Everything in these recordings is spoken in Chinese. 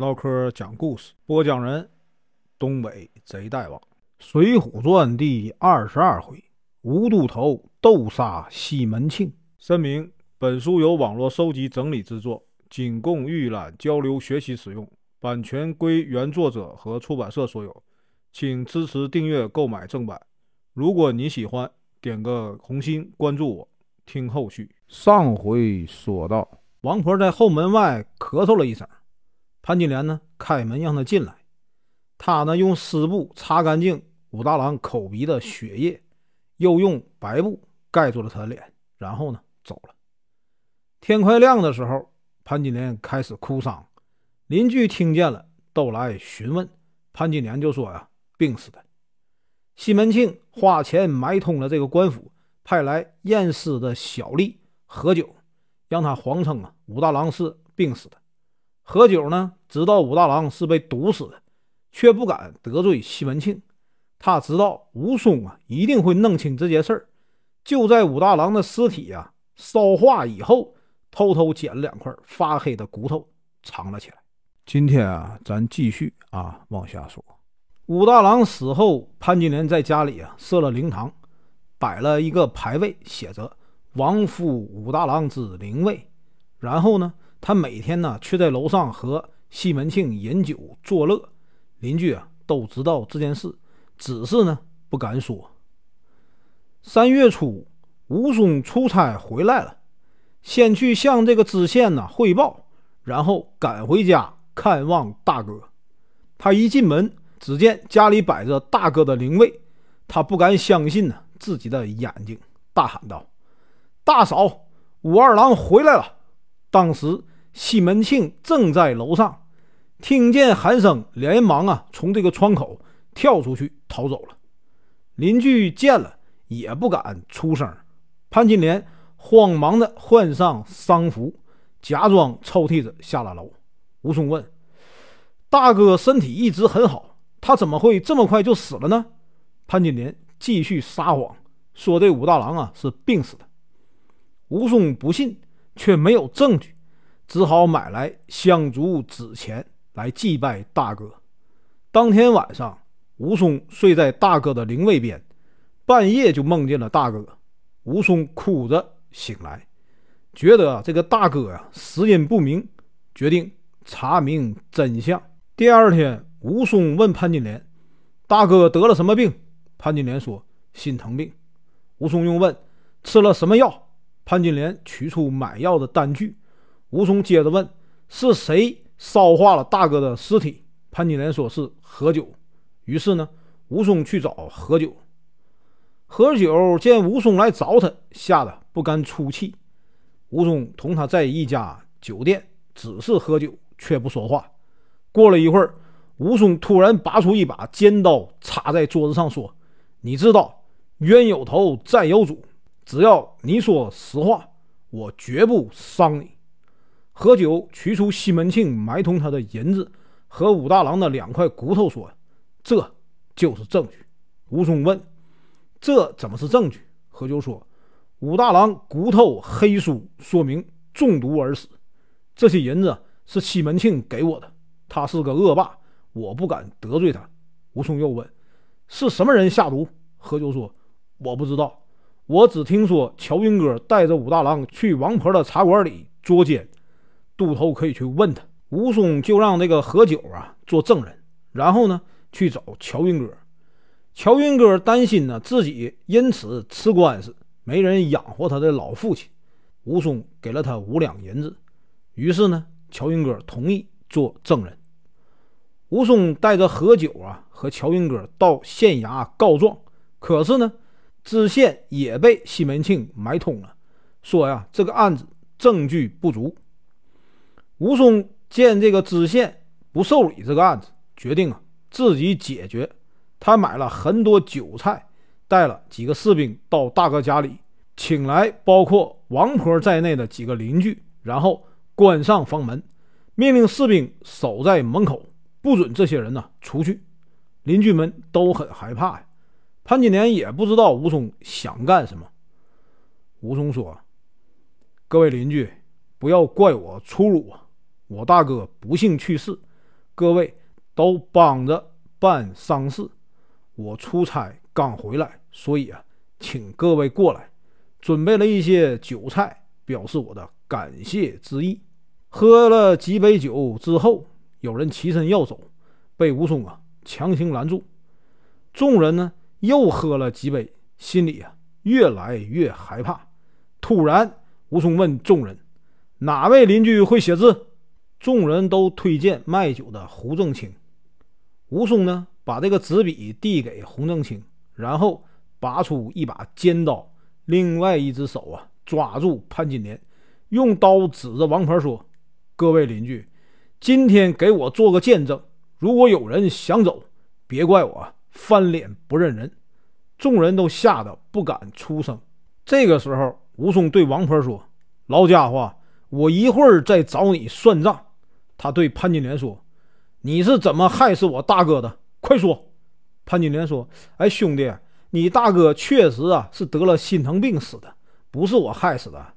唠嗑讲故事，播讲人：东北贼大王，《水浒传》第二十二回：吴都头斗杀西门庆。声明：本书由网络收集整理制作，仅供预览、交流、学习使用，版权归原作者和出版社所有，请支持订阅、购买正版。如果你喜欢，点个红心，关注我，听后续。上回说到，王婆在后门外咳嗽了一声。潘金莲呢，开门让他进来。他呢，用湿布擦干净武大郎口鼻的血液，又用白布盖住了他的脸，然后呢，走了。天快亮的时候，潘金莲开始哭丧。邻居听见了，都来询问。潘金莲就说：“呀，病死的。”西门庆花钱买通了这个官府，派来验尸的小吏何九，让他谎称啊，武大郎是病死的。何九呢？知道武大郎是被毒死的，却不敢得罪西门庆。他知道武松啊一定会弄清这件事儿，就在武大郎的尸体呀烧化以后，偷偷捡了两块发黑的骨头藏了起来。今天啊，咱继续啊往下说。武大郎死后，潘金莲在家里啊设了灵堂，摆了一个牌位，写着“亡夫武大郎之灵位”。然后呢？他每天呢，却在楼上和西门庆饮酒作乐，邻居啊都知道这件事，只是呢不敢说。三月初，武松出差回来了，先去向这个知县呢汇报，然后赶回家看望大哥。他一进门，只见家里摆着大哥的灵位，他不敢相信呢自己的眼睛，大喊道：“大嫂，武二郎回来了！”当时。西门庆正在楼上，听见喊声，连忙啊从这个窗口跳出去逃走了。邻居见了也不敢出声。潘金莲慌忙的换上丧服，假装抽屉着下了楼。武松问：“大哥身体一直很好，他怎么会这么快就死了呢？”潘金莲继续撒谎，说这武大郎啊是病死的。武松不信，却没有证据。只好买来香烛纸钱来祭拜大哥。当天晚上，武松睡在大哥的灵位边，半夜就梦见了大哥。武松哭着醒来，觉得这个大哥呀死因不明，决定查明真相。第二天，武松问潘金莲：“大哥得了什么病？”潘金莲说：“心疼病。”武松又问：“吃了什么药？”潘金莲取出买药的单据。武松接着问：“是谁烧化了大哥的尸体？”潘金莲说是何九。于是呢，武松去找何九。何九见武松来找他，吓得不敢出气。武松同他在一家酒店，只是喝酒，却不说话。过了一会儿，武松突然拔出一把尖刀，插在桌子上说：“你知道冤有头，债有主，只要你说实话，我绝不伤你。”何九取出西门庆埋通他的银子和武大郎的两块骨头，说：“这就是证据。”吴松问：“这怎么是证据？”何九说：“武大郎骨头黑书说明中毒而死。这些银子是西门庆给我的，他是个恶霸，我不敢得罪他。”吴松又问：“是什么人下毒？”何九说：“我不知道，我只听说乔云哥带着武大郎去王婆的茶馆里捉奸。”杜头可以去问他，武松就让那个何九啊做证人，然后呢去找乔云哥。乔云哥担心呢自己因此吃官司，没人养活他的老父亲。武松给了他五两银子，于是呢乔云哥同意做证人。武松带着何九啊和乔云哥到县衙告状，可是呢知县也被西门庆买通了，说呀这个案子证据不足。武松见这个知县不受理这个案子，决定啊自己解决。他买了很多酒菜，带了几个士兵到大哥家里，请来包括王婆在内的几个邻居，然后关上房门，命令士兵守在门口，不准这些人呢出去。邻居们都很害怕呀。潘金莲也不知道武松想干什么。武松说：“各位邻居，不要怪我粗鲁啊。”我大哥不幸去世，各位都帮着办丧事。我出差刚回来，所以啊，请各位过来，准备了一些酒菜，表示我的感谢之意。喝了几杯酒之后，有人起身要走，被吴松啊强行拦住。众人呢又喝了几杯，心里啊越来越害怕。突然，吴松问众人：“哪位邻居会写字？”众人都推荐卖酒的胡正清。吴松呢，把这个纸笔递给胡正清，然后拔出一把尖刀，另外一只手啊抓住潘金莲，用刀指着王婆说：“各位邻居，今天给我做个见证，如果有人想走，别怪我翻脸不认人。”众人都吓得不敢出声。这个时候，吴松对王婆说：“老家伙，我一会儿再找你算账。”他对潘金莲说：“你是怎么害死我大哥的？快说！”潘金莲说：“哎，兄弟，你大哥确实啊是得了心疼病死的，不是我害死的。”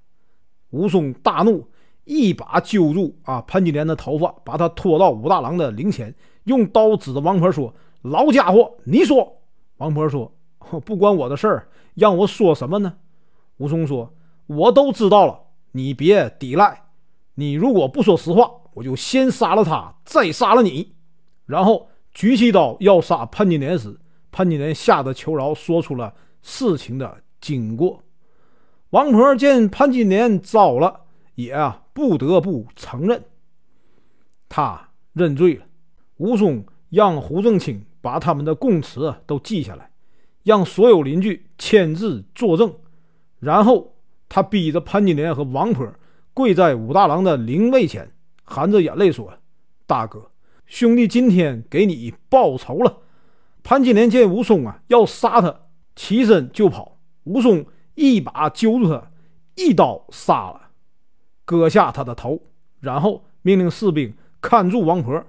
武松大怒，一把揪住啊潘金莲的头发，把他拖到武大郎的灵前，用刀指着王婆说：“老家伙，你说！”王婆说：“不关我的事儿，让我说什么呢？”武松说：“我都知道了，你别抵赖。你如果不说实话。”我就先杀了他，再杀了你。然后举起刀要杀潘金莲时，潘金莲吓得求饶，说出了事情的经过。王婆见潘金莲招了，也啊不得不承认，他认罪了。吴松让胡正清把他们的供词都记下来，让所有邻居签字作证。然后他逼着潘金莲和王婆跪在武大郎的灵位前。含着眼泪说：“大哥，兄弟今天给你报仇了。”潘金莲见吴松啊要杀他，起身就跑。吴松一把揪住他，一刀杀了，割下他的头，然后命令士兵看住王婆，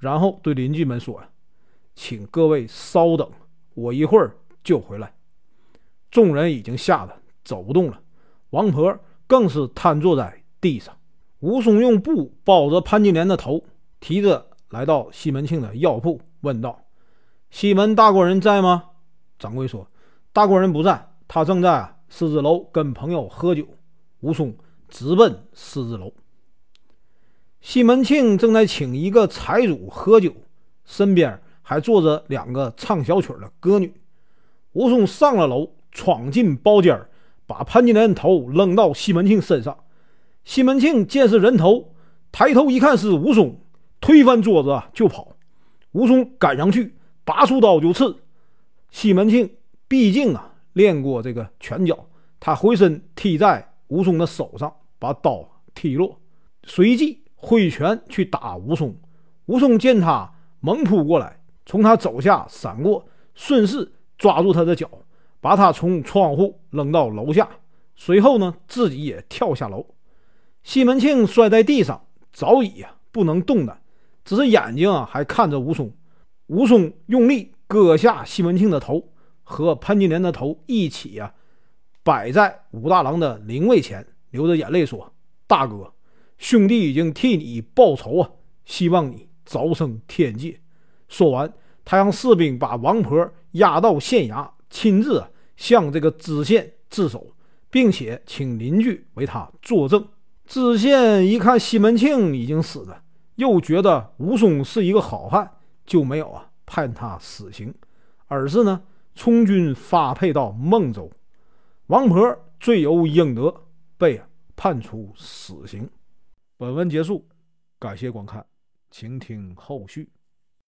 然后对邻居们说：“请各位稍等，我一会儿就回来。”众人已经吓得走不动了，王婆更是瘫坐在地上。吴松用布包着潘金莲的头，提着来到西门庆的药铺，问道：“西门大官人在吗？”掌柜说：“大官人不在，他正在狮子楼跟朋友喝酒。”吴松直奔狮子楼。西门庆正在请一个财主喝酒，身边还坐着两个唱小曲的歌女。吴松上了楼，闯进包间，把潘金莲的头扔到西门庆身上。西门庆见是人头，抬头一看是武松，推翻桌子就跑。武松赶上去，拔出刀就刺。西门庆毕竟啊练过这个拳脚，他回身踢在武松的手上，把刀踢落，随即挥拳去打武松。武松见他猛扑过来，从他肘下闪过，顺势抓住他的脚，把他从窗户扔到楼下，随后呢自己也跳下楼。西门庆摔在地上，早已呀不能动弹，只是眼睛啊还看着武松。武松用力割下西门庆的头，和潘金莲的头一起呀摆在武大郎的灵位前，流着眼泪说：“大哥，兄弟已经替你报仇啊，希望你早生天界。”说完，他让士兵把王婆押到县衙，亲自向这个知县自首，并且请邻居为他作证。知县一看西门庆已经死了，又觉得武松是一个好汉，就没有啊判他死刑，而是呢充军发配到孟州。王婆罪有应得，被判处死刑。本文结束，感谢观看，请听后续。